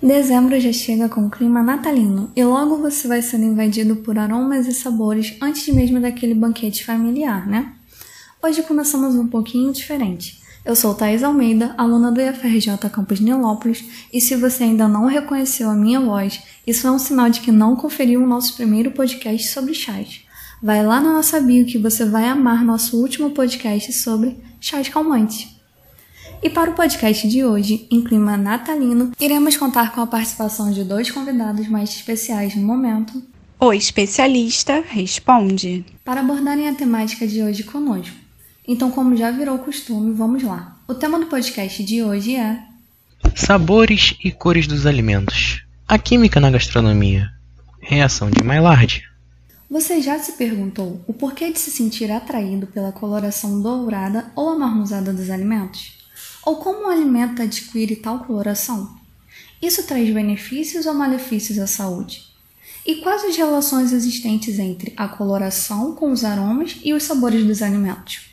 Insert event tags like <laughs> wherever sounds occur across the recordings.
Dezembro já chega com clima natalino e logo você vai sendo invadido por aromas e sabores antes mesmo daquele banquete familiar, né? Hoje começamos um pouquinho diferente. Eu sou Thais Almeida, aluna do IFRJ Campus Nilópolis, e se você ainda não reconheceu a minha voz, isso é um sinal de que não conferiu o nosso primeiro podcast sobre chás. Vai lá na nossa bio que você vai amar nosso último podcast sobre chás calmantes. E para o podcast de hoje, em clima natalino, iremos contar com a participação de dois convidados mais especiais no momento. O especialista responde. Para abordarem a temática de hoje conosco. Então, como já virou costume, vamos lá. O tema do podcast de hoje é Sabores e cores dos alimentos. A química na gastronomia. Reação de Maillard. Você já se perguntou o porquê de se sentir atraído pela coloração dourada ou amarronzada dos alimentos? Ou como o alimento adquire tal coloração? Isso traz benefícios ou malefícios à saúde? E quais as relações existentes entre a coloração com os aromas e os sabores dos alimentos?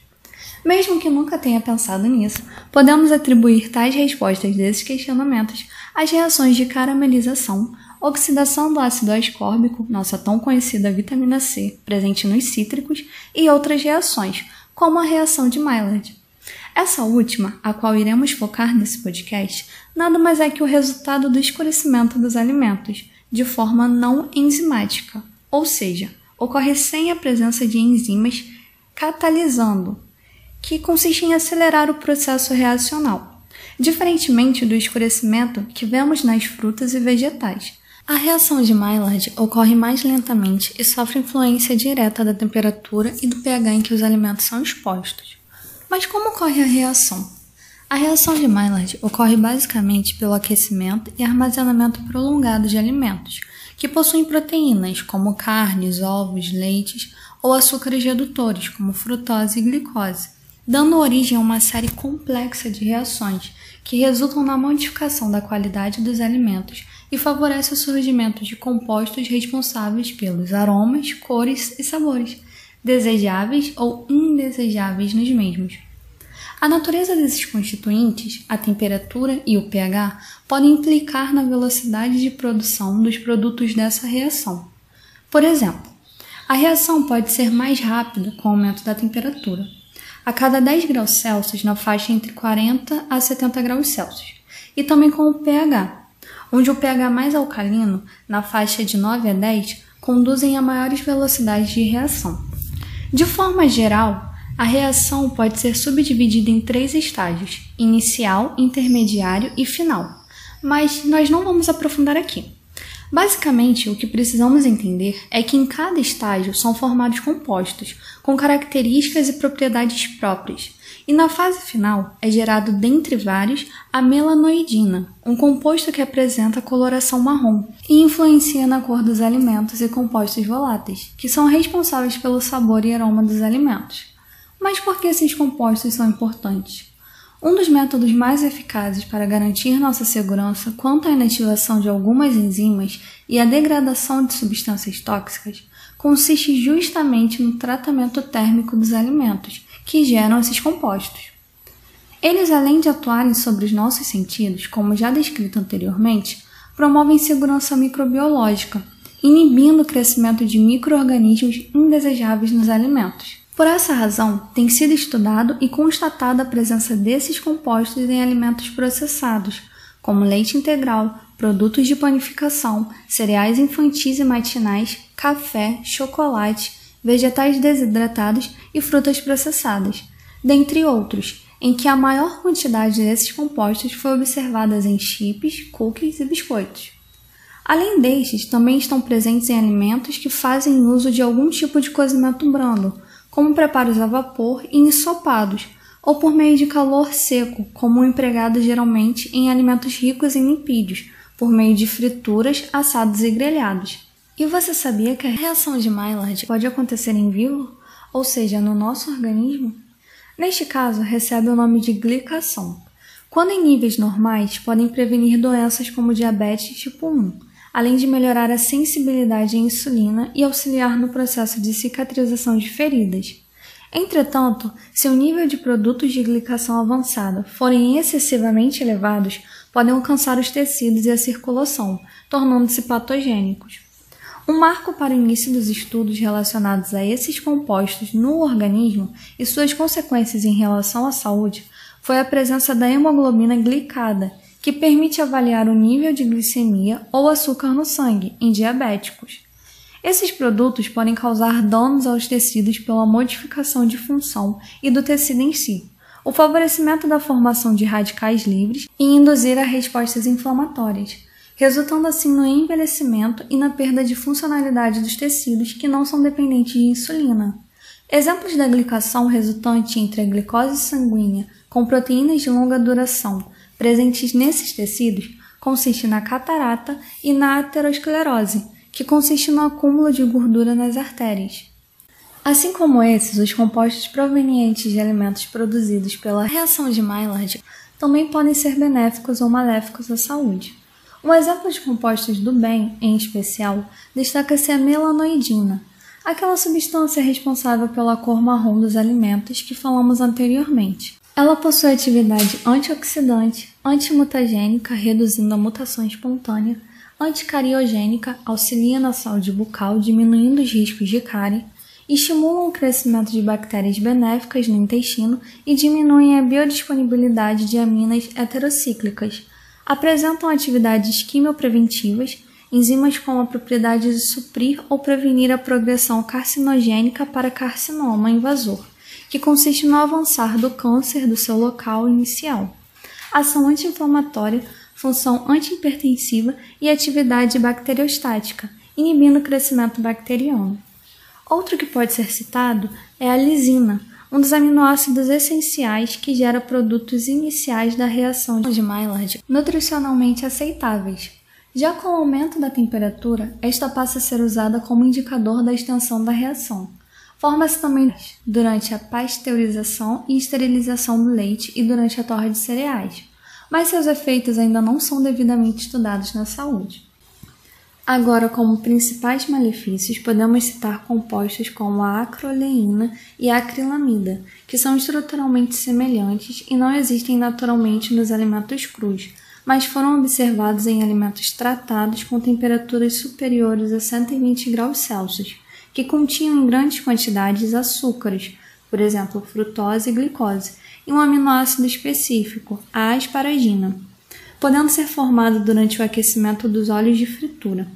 Mesmo que nunca tenha pensado nisso, podemos atribuir tais respostas desses questionamentos às reações de caramelização, oxidação do ácido ascórbico, nossa tão conhecida vitamina C, presente nos cítricos, e outras reações, como a reação de Maillard. Essa última, a qual iremos focar nesse podcast, nada mais é que o resultado do escurecimento dos alimentos, de forma não enzimática, ou seja, ocorre sem a presença de enzimas catalisando, que consiste em acelerar o processo reacional, diferentemente do escurecimento que vemos nas frutas e vegetais. A reação de Maillard ocorre mais lentamente e sofre influência direta da temperatura e do pH em que os alimentos são expostos. Mas como ocorre a reação? A reação de Maillard ocorre basicamente pelo aquecimento e armazenamento prolongado de alimentos, que possuem proteínas como carnes, ovos, leites ou açúcares redutores como frutose e glicose, dando origem a uma série complexa de reações que resultam na modificação da qualidade dos alimentos e favorece o surgimento de compostos responsáveis pelos aromas, cores e sabores, desejáveis ou indesejáveis nos mesmos. A natureza desses constituintes, a temperatura e o pH, podem implicar na velocidade de produção dos produtos dessa reação. Por exemplo, a reação pode ser mais rápida com o aumento da temperatura. A cada 10 graus Celsius, na faixa entre 40 a 70 graus Celsius, e também com o pH, onde o pH mais alcalino, na faixa de 9 a 10, conduzem a maiores velocidades de reação. De forma geral, a reação pode ser subdividida em três estágios: inicial, intermediário e final. Mas nós não vamos aprofundar aqui. Basicamente, o que precisamos entender é que em cada estágio são formados compostos com características e propriedades próprias, e na fase final é gerado, dentre vários, a melanoidina, um composto que apresenta coloração marrom e influencia na cor dos alimentos e compostos voláteis, que são responsáveis pelo sabor e aroma dos alimentos. Mas por que esses compostos são importantes? Um dos métodos mais eficazes para garantir nossa segurança quanto à inativação de algumas enzimas e à degradação de substâncias tóxicas consiste justamente no tratamento térmico dos alimentos, que geram esses compostos. Eles, além de atuarem sobre os nossos sentidos, como já descrito anteriormente, promovem segurança microbiológica, inibindo o crescimento de microorganismos indesejáveis nos alimentos. Por essa razão, tem sido estudado e constatada a presença desses compostos em alimentos processados, como leite integral, produtos de panificação, cereais infantis e matinais, café, chocolate, vegetais desidratados e frutas processadas, dentre outros, em que a maior quantidade desses compostos foi observada em chips, cookies e biscoitos. Além destes, também estão presentes em alimentos que fazem uso de algum tipo de cozimento brando, como preparos a vapor e ensopados, ou por meio de calor seco, como empregado geralmente em alimentos ricos em lipídios, por meio de frituras, assados e grelhados. E você sabia que a reação de Maillard pode acontecer em vivo, ou seja, no nosso organismo? Neste caso, recebe o nome de glicação. Quando em níveis normais, podem prevenir doenças como diabetes tipo 1, além de melhorar a sensibilidade à insulina e auxiliar no processo de cicatrização de feridas. Entretanto, se o nível de produtos de glicação avançada forem excessivamente elevados, podem alcançar os tecidos e a circulação, tornando-se patogênicos. Um marco para o início dos estudos relacionados a esses compostos no organismo e suas consequências em relação à saúde foi a presença da hemoglobina glicada, que permite avaliar o nível de glicemia ou açúcar no sangue em diabéticos. Esses produtos podem causar danos aos tecidos pela modificação de função e do tecido em si, o favorecimento da formação de radicais livres e induzir a respostas inflamatórias, resultando assim no envelhecimento e na perda de funcionalidade dos tecidos que não são dependentes de insulina. Exemplos da glicação resultante entre a glicose sanguínea com proteínas de longa duração presentes nesses tecidos consiste na catarata e na aterosclerose, que consiste no acúmulo de gordura nas artérias. Assim como esses, os compostos provenientes de alimentos produzidos pela reação de Maillard também podem ser benéficos ou maléficos à saúde. Um exemplo de compostos do bem, em especial, destaca-se a melanoidina, aquela substância responsável pela cor marrom dos alimentos que falamos anteriormente. Ela possui atividade antioxidante, antimutagênica, reduzindo a mutação espontânea, anticariogênica, auxilia na saúde bucal, diminuindo os riscos de cárie, estimulam o crescimento de bactérias benéficas no intestino e diminuem a biodisponibilidade de aminas heterocíclicas. Apresentam atividades quimiopreventivas, enzimas com a propriedade de suprir ou prevenir a progressão carcinogênica para carcinoma invasor, que consiste no avançar do câncer do seu local inicial. Ação anti-inflamatória função antihipertensiva e atividade bacteriostática, inibindo o crescimento bacteriano. Outro que pode ser citado é a lisina, um dos aminoácidos essenciais que gera produtos iniciais da reação de Maillard nutricionalmente aceitáveis. Já com o aumento da temperatura, esta passa a ser usada como indicador da extensão da reação. Forma-se também durante a pasteurização e esterilização do leite e durante a torre de cereais mas seus efeitos ainda não são devidamente estudados na saúde. Agora, como principais malefícios, podemos citar compostos como a acroleína e a acrilamida, que são estruturalmente semelhantes e não existem naturalmente nos alimentos crus, mas foram observados em alimentos tratados com temperaturas superiores a 120 graus Celsius, que continham em grandes quantidades açúcares, por exemplo, frutose e glicose, e um aminoácido específico, a asparagina, podendo ser formado durante o aquecimento dos óleos de fritura.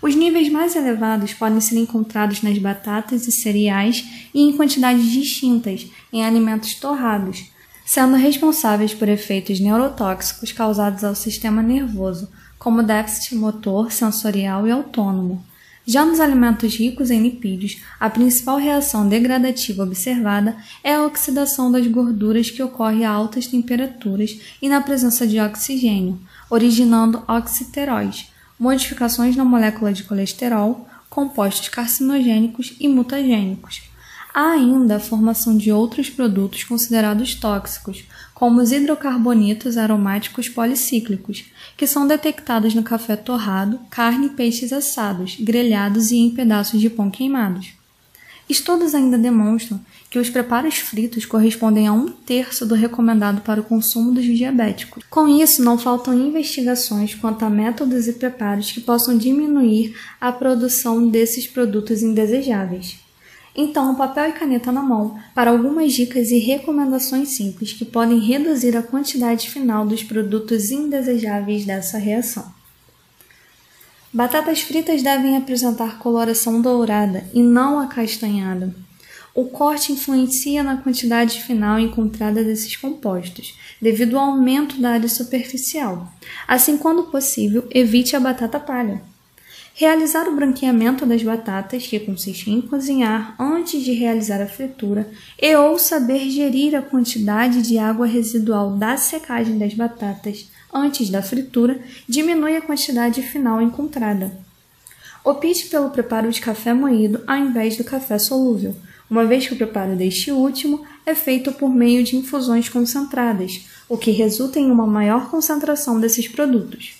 Os níveis mais elevados podem ser encontrados nas batatas e cereais e em quantidades distintas em alimentos torrados, sendo responsáveis por efeitos neurotóxicos causados ao sistema nervoso, como déficit motor, sensorial e autônomo. Já nos alimentos ricos em lipídios, a principal reação degradativa observada é a oxidação das gorduras que ocorre a altas temperaturas e na presença de oxigênio, originando oxiteróis, modificações na molécula de colesterol, compostos carcinogênicos e mutagênicos. Há ainda a formação de outros produtos considerados tóxicos, como os hidrocarbonitos aromáticos policíclicos, que são detectados no café torrado, carne e peixes assados, grelhados e em pedaços de pão queimados. Estudos ainda demonstram que os preparos fritos correspondem a um terço do recomendado para o consumo dos diabéticos. Com isso, não faltam investigações quanto a métodos e preparos que possam diminuir a produção desses produtos indesejáveis. Então, papel e caneta na mão para algumas dicas e recomendações simples que podem reduzir a quantidade final dos produtos indesejáveis dessa reação. Batatas fritas devem apresentar coloração dourada e não acastanhada. O corte influencia na quantidade final encontrada desses compostos, devido ao aumento da área superficial. Assim, quando possível, evite a batata palha. Realizar o branqueamento das batatas, que consiste em cozinhar antes de realizar a fritura, e ou saber gerir a quantidade de água residual da secagem das batatas antes da fritura, diminui a quantidade final encontrada. Opte pelo preparo de café moído ao invés do café solúvel, uma vez que o preparo deste último é feito por meio de infusões concentradas, o que resulta em uma maior concentração desses produtos.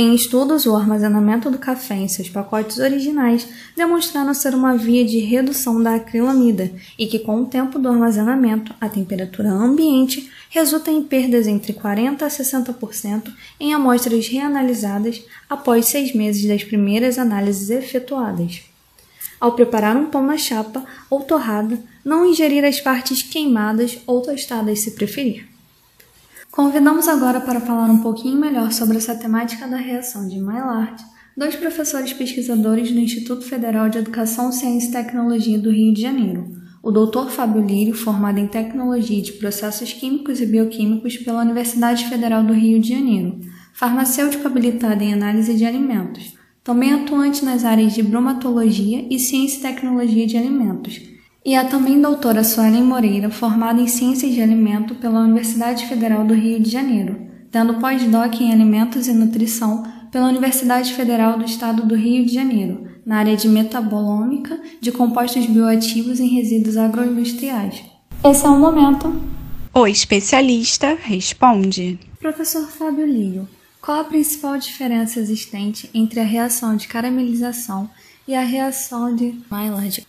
Em estudos, o armazenamento do café em seus pacotes originais demonstraram ser uma via de redução da acrilamida e que, com o tempo do armazenamento, a temperatura ambiente resulta em perdas entre 40% a 60% em amostras reanalisadas após seis meses das primeiras análises efetuadas. Ao preparar um pão na chapa ou torrada, não ingerir as partes queimadas ou tostadas se preferir. Convidamos agora para falar um pouquinho melhor sobre essa temática da reação de Maillard, dois professores pesquisadores do Instituto Federal de Educação, Ciência e Tecnologia do Rio de Janeiro, o Dr. Fábio Lírio, formado em Tecnologia de Processos Químicos e Bioquímicos pela Universidade Federal do Rio de Janeiro, farmacêutico habilitado em análise de alimentos, também atuante nas áreas de bromatologia e ciência e tecnologia de alimentos, e a também doutora Suelen Moreira, formada em Ciências de Alimento pela Universidade Federal do Rio de Janeiro, tendo pós-doc em Alimentos e Nutrição pela Universidade Federal do Estado do Rio de Janeiro, na área de metabolômica de compostos bioativos em resíduos agroindustriais. Esse é o momento. O especialista responde. Professor Fábio Lírio, qual a principal diferença existente entre a reação de caramelização e a reação de Maillard?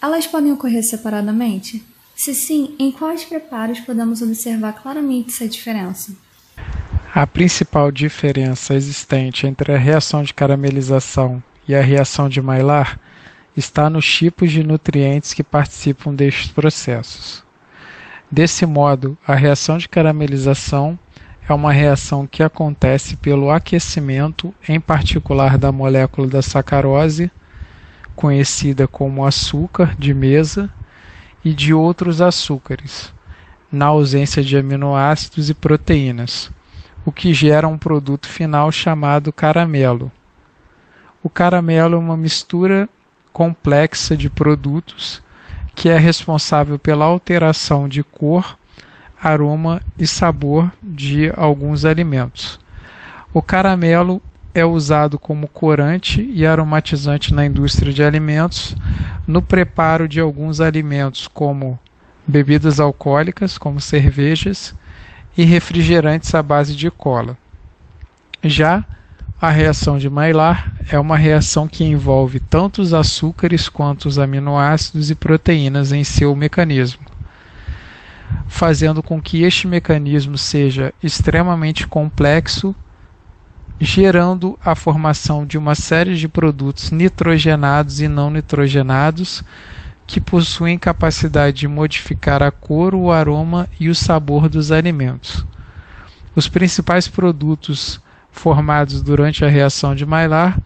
Elas podem ocorrer separadamente? Se sim, em quais preparos podemos observar claramente essa diferença? A principal diferença existente entre a reação de caramelização e a reação de Maillard está nos tipos de nutrientes que participam destes processos. Desse modo, a reação de caramelização é uma reação que acontece pelo aquecimento, em particular da molécula da sacarose, conhecida como açúcar de mesa, e de outros açúcares, na ausência de aminoácidos e proteínas, o que gera um produto final chamado caramelo. O caramelo é uma mistura complexa de produtos que é responsável pela alteração de cor, aroma e sabor de alguns alimentos. O caramelo é usado como corante e aromatizante na indústria de alimentos, no preparo de alguns alimentos, como bebidas alcoólicas, como cervejas, e refrigerantes à base de cola. Já a reação de Maillard é uma reação que envolve tanto os açúcares quanto os aminoácidos e proteínas em seu mecanismo, fazendo com que este mecanismo seja extremamente complexo gerando a formação de uma série de produtos nitrogenados e não nitrogenados que possuem capacidade de modificar a cor, o aroma e o sabor dos alimentos. Os principais produtos formados durante a reação de Maillard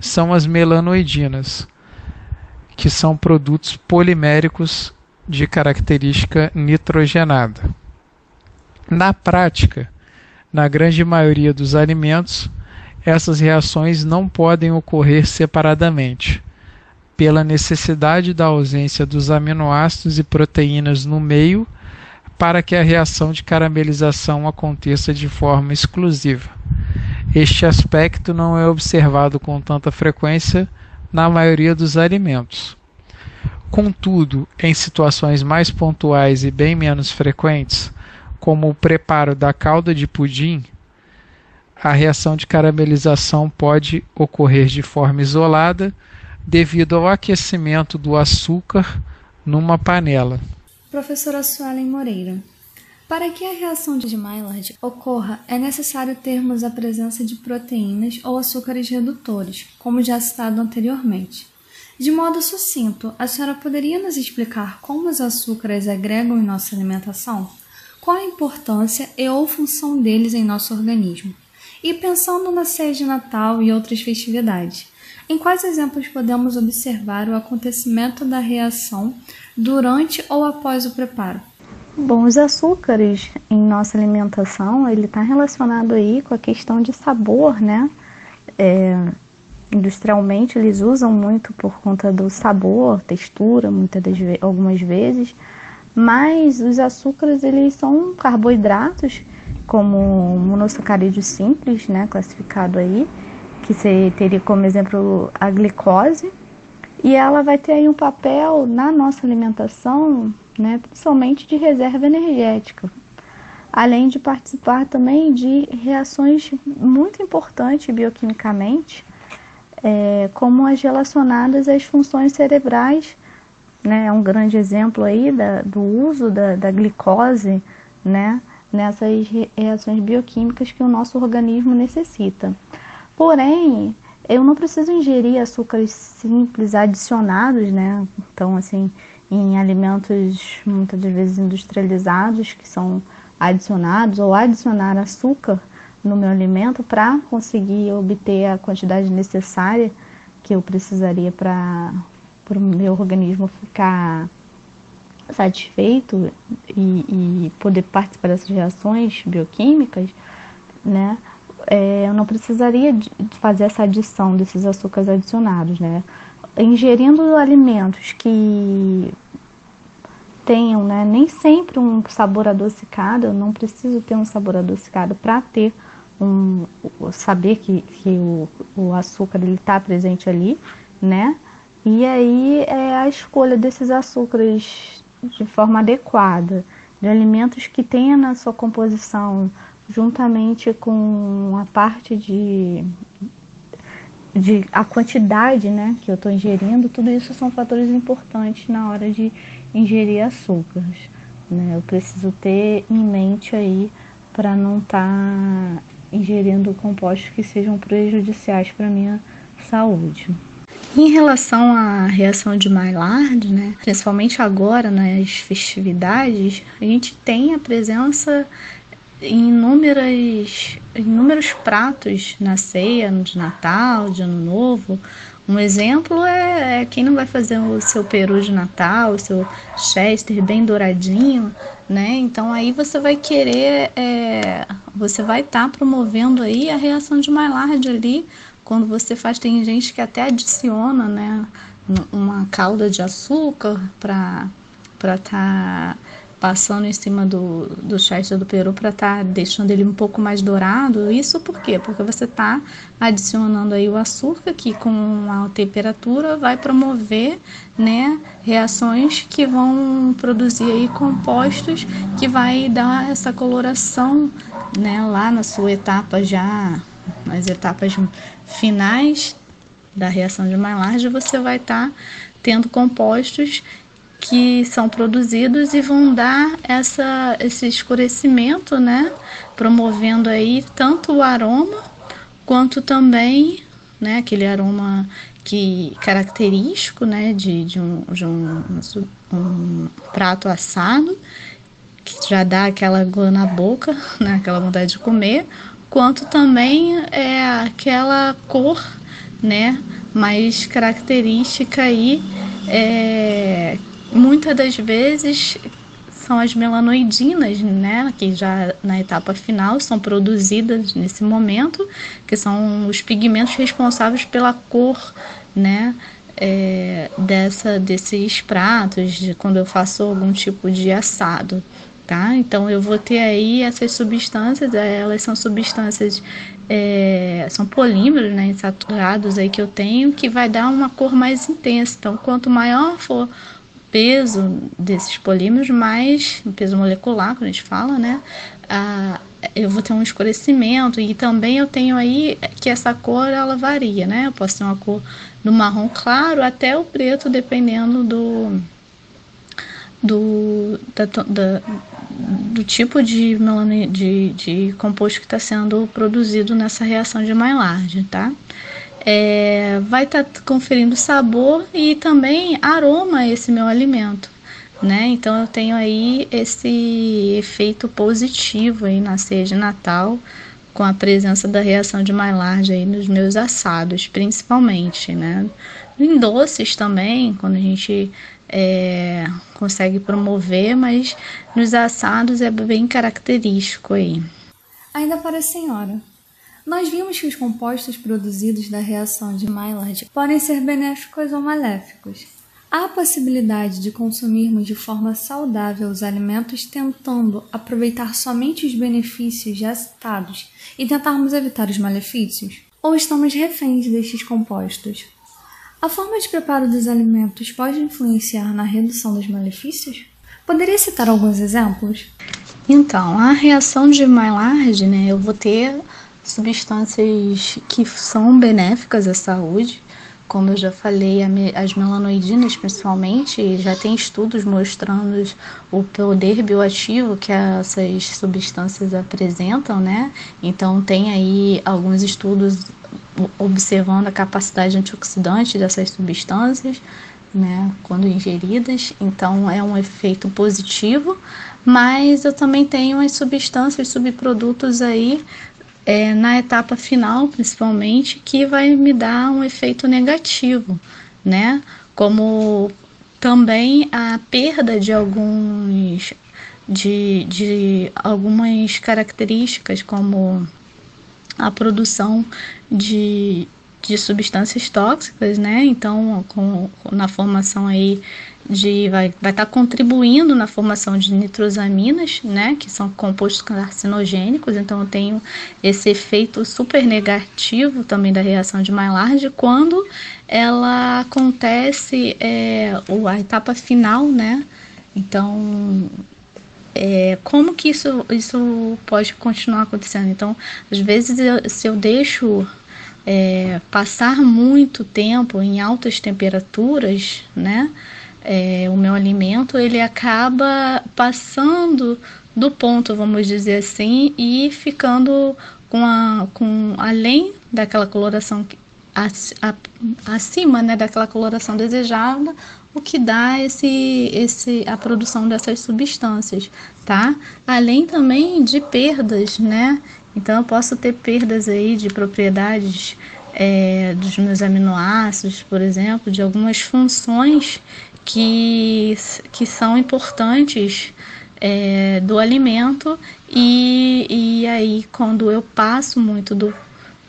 são as melanoidinas, que são produtos poliméricos de característica nitrogenada. Na prática, na grande maioria dos alimentos, essas reações não podem ocorrer separadamente, pela necessidade da ausência dos aminoácidos e proteínas no meio para que a reação de caramelização aconteça de forma exclusiva. Este aspecto não é observado com tanta frequência na maioria dos alimentos. Contudo, em situações mais pontuais e bem menos frequentes, como o preparo da calda de pudim, a reação de caramelização pode ocorrer de forma isolada devido ao aquecimento do açúcar numa panela. Professora Suelen Moreira, para que a reação de Maillard ocorra, é necessário termos a presença de proteínas ou açúcares redutores, como já citado anteriormente. De modo sucinto, a senhora poderia nos explicar como os açúcares agregam em nossa alimentação? Qual a importância e ou função deles em nosso organismo? E pensando na ceia de Natal e outras festividades, em quais exemplos podemos observar o acontecimento da reação durante ou após o preparo? Bom, os açúcares em nossa alimentação, ele está relacionado aí com a questão de sabor, né? É, industrialmente eles usam muito por conta do sabor, textura, muitas das algumas vezes, mas os açúcares eles são carboidratos como monossacarídeo simples, né, classificado aí, que você teria como exemplo a glicose, e ela vai ter aí um papel na nossa alimentação, né, principalmente de reserva energética. além de participar também de reações muito importantes bioquimicamente, é, como as relacionadas às funções cerebrais. Né? É um grande exemplo aí da, do uso da, da glicose né? Nessas reações bioquímicas que o nosso organismo necessita. Porém, eu não preciso ingerir açúcares simples adicionados, né? Então, assim, em alimentos muitas vezes industrializados que são adicionados ou adicionar açúcar no meu alimento para conseguir obter a quantidade necessária que eu precisaria para o meu organismo ficar satisfeito e, e, poder participar dessas reações bioquímicas, né? É, eu não precisaria fazer essa adição desses açúcares adicionados, né? Ingerindo alimentos que tenham, né, nem sempre um sabor adocicado, eu não preciso ter um sabor adocicado para ter um saber que, que o, o açúcar ele está presente ali, né? E aí é a escolha desses açúcares de forma adequada, de alimentos que tenha na sua composição, juntamente com a parte de, de a quantidade, né, que eu estou ingerindo, tudo isso são fatores importantes na hora de ingerir açúcares. Né? Eu preciso ter em mente aí para não estar tá ingerindo compostos que sejam prejudiciais para minha saúde. Em relação à reação de Maillard, né, principalmente agora nas festividades, a gente tem a presença em inúmeras, inúmeros pratos na ceia, de Natal, de Ano Novo, um exemplo é, é, quem não vai fazer o seu peru de Natal, o seu chester bem douradinho, né? Então aí você vai querer, é, você vai estar tá promovendo aí a reação de Maillard ali, quando você faz, tem gente que até adiciona, né, uma calda de açúcar para para estar tá passando em cima do, do chester do peru para estar tá deixando ele um pouco mais dourado. Isso por quê? Porque você está adicionando aí o açúcar que com a temperatura vai promover né, reações que vão produzir aí compostos que vai dar essa coloração né, lá na sua etapa já, nas etapas finais da reação de Maillard, você vai estar tá tendo compostos que são produzidos e vão dar essa, esse escurecimento, né? Promovendo aí tanto o aroma quanto também, né? Aquele aroma que característico, né? De, de, um, de um, um prato assado que já dá aquela água na boca, <laughs> né? Aquela vontade de comer, quanto também é aquela cor, né? Mais característica aí é, muitas das vezes são as melanoidinas, né, que já na etapa final são produzidas nesse momento, que são os pigmentos responsáveis pela cor, né, é, dessa desses pratos, de quando eu faço algum tipo de assado, tá? Então eu vou ter aí essas substâncias, elas são substâncias, é, são polímeros, né, insaturados aí que eu tenho, que vai dar uma cor mais intensa. Então quanto maior for peso desses polímeros, mais o peso molecular, quando a gente fala, né? Ah, eu vou ter um escurecimento e também eu tenho aí que essa cor ela varia, né? Eu posso ter uma cor do marrom claro até o preto, dependendo do do, da, da, do tipo de, de, de composto que está sendo produzido nessa reação de Maillard, tá? é, vai estar tá conferindo sabor e também aroma esse meu alimento. Né? Então eu tenho aí esse efeito positivo aí na ceia de Natal com a presença da reação de Maillard aí nos meus assados, principalmente, né? Em doces também, quando a gente é, consegue promover, mas nos assados é bem característico aí. Ainda para a senhora, nós vimos que os compostos produzidos da reação de Maillard podem ser benéficos ou maléficos. Há a possibilidade de consumirmos de forma saudável os alimentos tentando aproveitar somente os benefícios já citados e tentarmos evitar os malefícios? Ou estamos reféns destes compostos? A forma de preparo dos alimentos pode influenciar na redução dos malefícios? Poderia citar alguns exemplos? Então, a reação de Maillard, né, eu vou ter substâncias que são benéficas à saúde, como eu já falei, as melanoidinas principalmente, já tem estudos mostrando o poder bioativo que essas substâncias apresentam, né? Então tem aí alguns estudos observando a capacidade antioxidante dessas substâncias, né, quando ingeridas. Então é um efeito positivo, mas eu também tenho as substâncias, subprodutos aí é, na etapa final, principalmente, que vai me dar um efeito negativo, né? Como também a perda de alguns de, de algumas características como a produção de, de substâncias tóxicas, né? Então, com, na formação aí de vai vai estar tá contribuindo na formação de nitrosaminas, né, que são compostos carcinogênicos. Então eu tenho esse efeito super negativo também da reação de Maillard quando ela acontece é, a etapa final, né? Então é, como que isso, isso pode continuar acontecendo? Então, às vezes, eu, se eu deixo é, passar muito tempo em altas temperaturas, né? é, o meu alimento, ele acaba passando do ponto, vamos dizer assim, e ficando com, a, com além daquela coloração acima né, daquela coloração desejada, o que dá esse, esse, a produção dessas substâncias, tá? Além também de perdas, né? Então eu posso ter perdas aí de propriedades é, dos meus aminoácidos, por exemplo, de algumas funções que, que são importantes é, do alimento e, e aí quando eu passo muito do,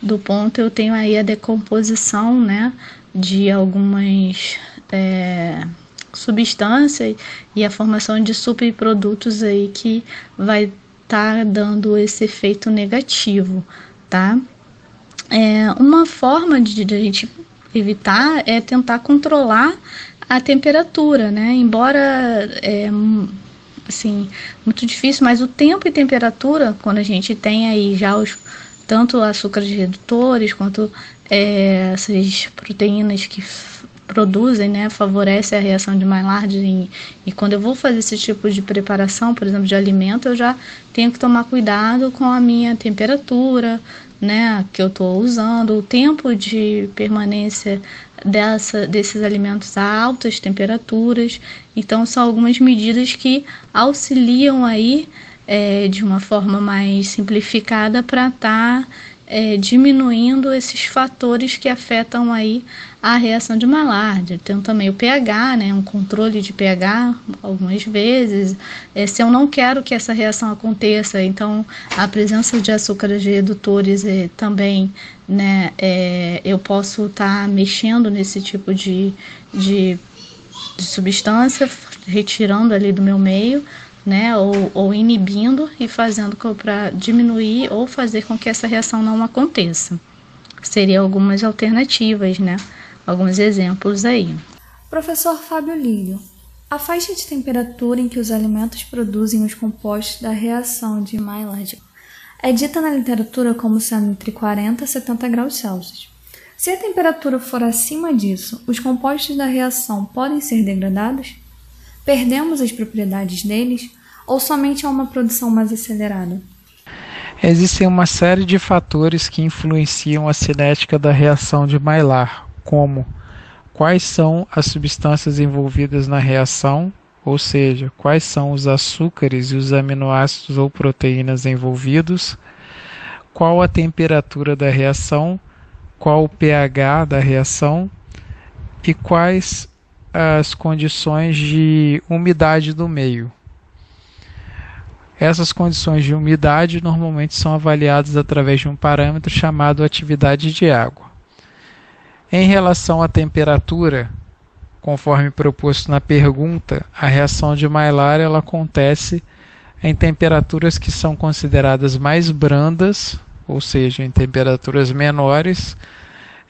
do ponto eu tenho aí a decomposição né, de algumas é, substâncias e a formação de subprodutos aí que vai estar tá dando esse efeito negativo, tá? É, uma forma de, de a gente evitar é tentar controlar a temperatura, né? Embora é assim, muito difícil, mas o tempo e temperatura, quando a gente tem aí já os tanto açúcares redutores quanto é, essas proteínas que produzem, né, favorece a reação de Maillard e, e quando eu vou fazer esse tipo de preparação, por exemplo, de alimento, eu já tenho que tomar cuidado com a minha temperatura, né, que eu estou usando, o tempo de permanência dessa, desses alimentos a altas temperaturas. Então, são algumas medidas que auxiliam aí é, de uma forma mais simplificada para estar tá, é, diminuindo esses fatores que afetam aí a reação de Maillard. Tem também o pH, né, um controle de pH algumas vezes. É, se eu não quero que essa reação aconteça, então a presença de açúcares redutores é, também, né, é, eu posso estar tá mexendo nesse tipo de, de, de substância, retirando ali do meu meio. Né, ou, ou inibindo e fazendo para diminuir ou fazer com que essa reação não aconteça. Seriam algumas alternativas, né? Alguns exemplos aí. Professor Fábio Lírio, a faixa de temperatura em que os alimentos produzem os compostos da reação de Maillard é dita na literatura como sendo entre 40 e 70 graus Celsius. Se a temperatura for acima disso, os compostos da reação podem ser degradados? Perdemos as propriedades deles ou somente há uma produção mais acelerada? Existem uma série de fatores que influenciam a cinética da reação de Maillard, como quais são as substâncias envolvidas na reação, ou seja, quais são os açúcares e os aminoácidos ou proteínas envolvidos, qual a temperatura da reação, qual o pH da reação e quais as condições de umidade do meio. Essas condições de umidade normalmente são avaliadas através de um parâmetro chamado atividade de água. Em relação à temperatura, conforme proposto na pergunta, a reação de Maillard ela acontece em temperaturas que são consideradas mais brandas, ou seja, em temperaturas menores,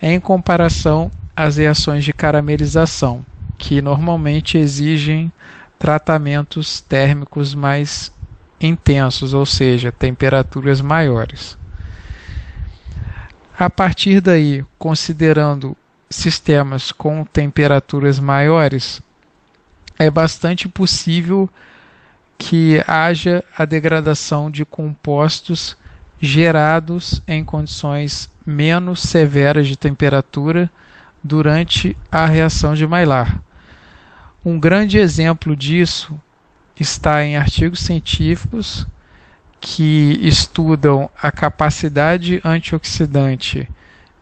em comparação às reações de caramelização, que normalmente exigem tratamentos térmicos mais intensos, ou seja, temperaturas maiores. A partir daí, considerando sistemas com temperaturas maiores, é bastante possível que haja a degradação de compostos gerados em condições menos severas de temperatura durante a reação de Maillard. Um grande exemplo disso está em artigos científicos que estudam a capacidade antioxidante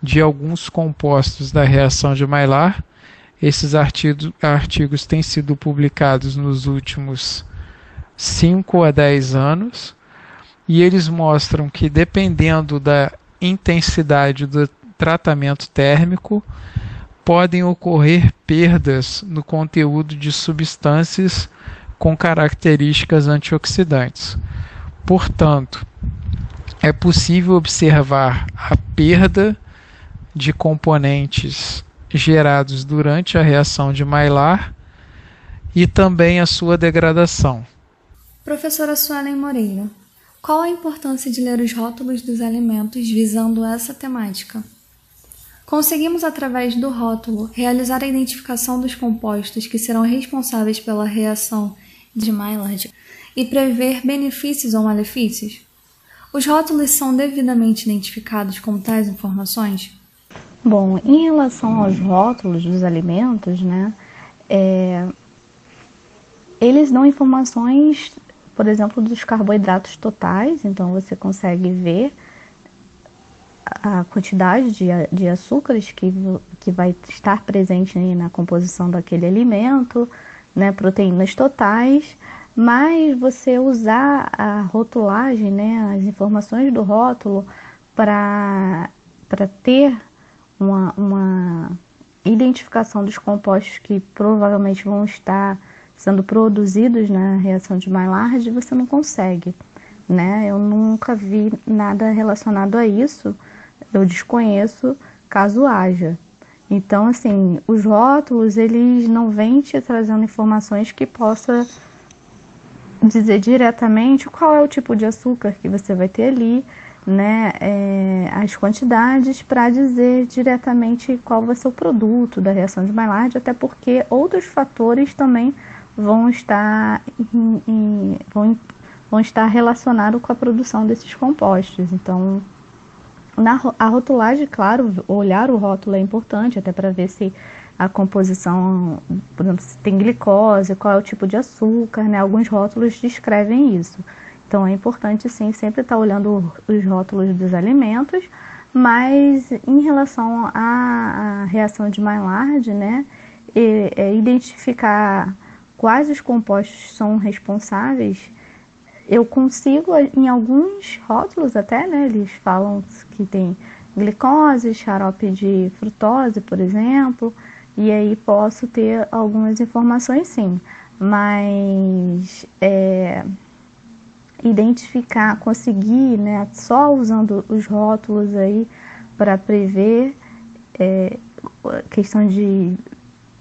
de alguns compostos da reação de Maillard. Esses artigos, artigos têm sido publicados nos últimos 5 a 10 anos e eles mostram que dependendo da intensidade do tratamento térmico, podem ocorrer perdas no conteúdo de substâncias com características antioxidantes. Portanto, é possível observar a perda de componentes gerados durante a reação de Maillard e também a sua degradação. Professora Suelen Moreira, qual a importância de ler os rótulos dos alimentos visando essa temática? Conseguimos, através do rótulo, realizar a identificação dos compostos que serão responsáveis pela reação de Maillard e prever benefícios ou malefícios? Os rótulos são devidamente identificados com tais informações? Bom, em relação aos rótulos dos alimentos, né, é, eles dão informações, por exemplo, dos carboidratos totais, então você consegue ver a quantidade de, de açúcares que, que vai estar presente na composição daquele alimento, né, proteínas totais, mas você usar a rotulagem, né, as informações do rótulo para ter uma, uma identificação dos compostos que provavelmente vão estar sendo produzidos na reação de Maillard, você não consegue, né? Eu nunca vi nada relacionado a isso eu desconheço caso haja. Então, assim, os rótulos, eles não vêm te trazendo informações que possa dizer diretamente qual é o tipo de açúcar que você vai ter ali, né, é, as quantidades para dizer diretamente qual vai ser o produto da reação de Maillard, até porque outros fatores também vão estar, em, em, vão, vão estar relacionados com a produção desses compostos. Então, na, a rotulagem, claro, olhar o rótulo é importante, até para ver se a composição, por exemplo, se tem glicose, qual é o tipo de açúcar, né? Alguns rótulos descrevem isso. Então é importante sim sempre estar tá olhando os rótulos dos alimentos, mas em relação à, à reação de Maillard, né, é, é identificar quais os compostos são responsáveis eu consigo, em alguns rótulos até, né, eles falam que tem glicose, xarope de frutose, por exemplo, e aí posso ter algumas informações sim, mas é, identificar, conseguir, né, só usando os rótulos aí para prever é, questão de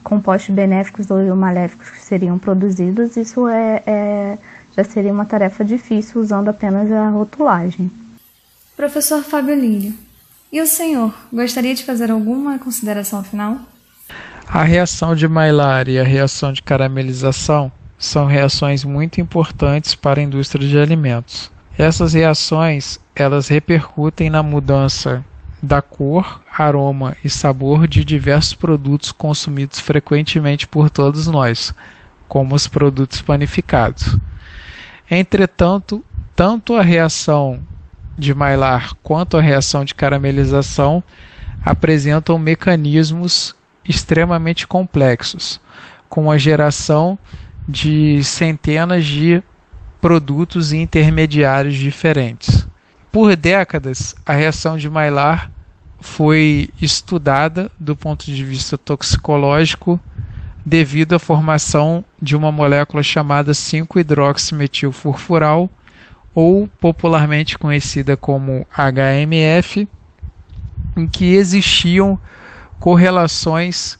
compostos benéficos ou maléficos que seriam produzidos, isso é, é já seria uma tarefa difícil usando apenas a rotulagem. Professor Fábio Lírio, e o senhor gostaria de fazer alguma consideração final? A reação de Maillard e a reação de caramelização são reações muito importantes para a indústria de alimentos. Essas reações, elas repercutem na mudança da cor, aroma e sabor de diversos produtos consumidos frequentemente por todos nós, como os produtos panificados. Entretanto, tanto a reação de Maillard quanto a reação de caramelização apresentam mecanismos extremamente complexos, com a geração de centenas de produtos intermediários diferentes. Por décadas, a reação de Maillard foi estudada do ponto de vista toxicológico devido à formação de uma molécula chamada 5-hidroximetilfurfural, ou popularmente conhecida como HMF, em que existiam correlações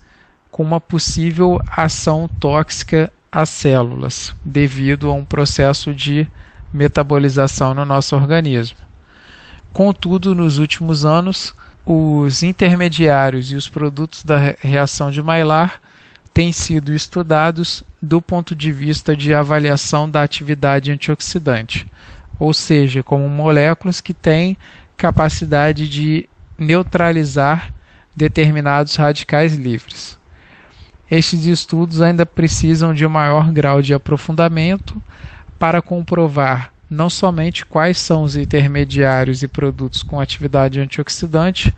com uma possível ação tóxica às células, devido a um processo de metabolização no nosso organismo. Contudo, nos últimos anos, os intermediários e os produtos da reação de Maillard têm sido estudados do ponto de vista de avaliação da atividade antioxidante, ou seja, como moléculas que têm capacidade de neutralizar determinados radicais livres. Estes estudos ainda precisam de um maior grau de aprofundamento para comprovar não somente quais são os intermediários e produtos com atividade antioxidante,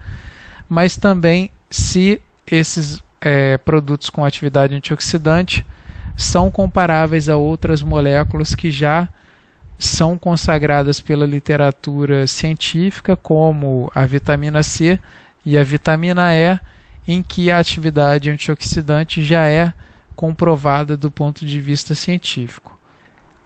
mas também se esses é, produtos com atividade antioxidante são comparáveis a outras moléculas que já são consagradas pela literatura científica, como a vitamina C e a vitamina E, em que a atividade antioxidante já é comprovada do ponto de vista científico.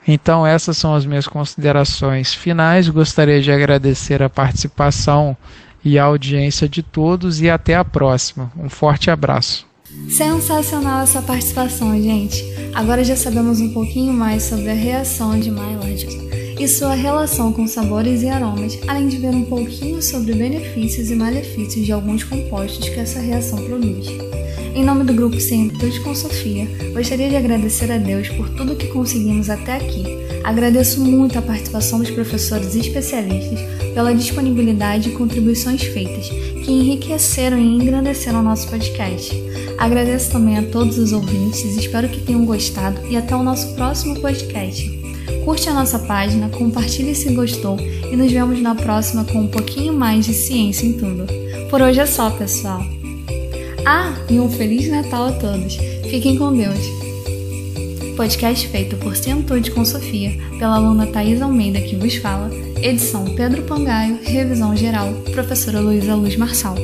Então, essas são as minhas considerações finais. Gostaria de agradecer a participação e a audiência de todos e até a próxima. Um forte abraço. Sensacional essa participação, gente. Agora já sabemos um pouquinho mais sobre a reação de Maillard e sua relação com sabores e aromas, além de ver um pouquinho sobre benefícios e malefícios de alguns compostos que essa reação produz. Em nome do grupo Cientude com Sofia, gostaria de agradecer a Deus por tudo que conseguimos até aqui. Agradeço muito a participação dos professores e especialistas pela disponibilidade e contribuições feitas, que enriqueceram e engrandeceram o nosso podcast. Agradeço também a todos os ouvintes, espero que tenham gostado e até o nosso próximo podcast. Curte a nossa página, compartilhe se gostou e nos vemos na próxima com um pouquinho mais de ciência em tudo. Por hoje é só, pessoal! Ah, e um Feliz Natal a todos. Fiquem com Deus. Podcast feito por Cientude com Sofia, pela aluna Thais Almeida que vos fala, edição Pedro Pangaio, revisão geral, professora Luísa Luz Marçal.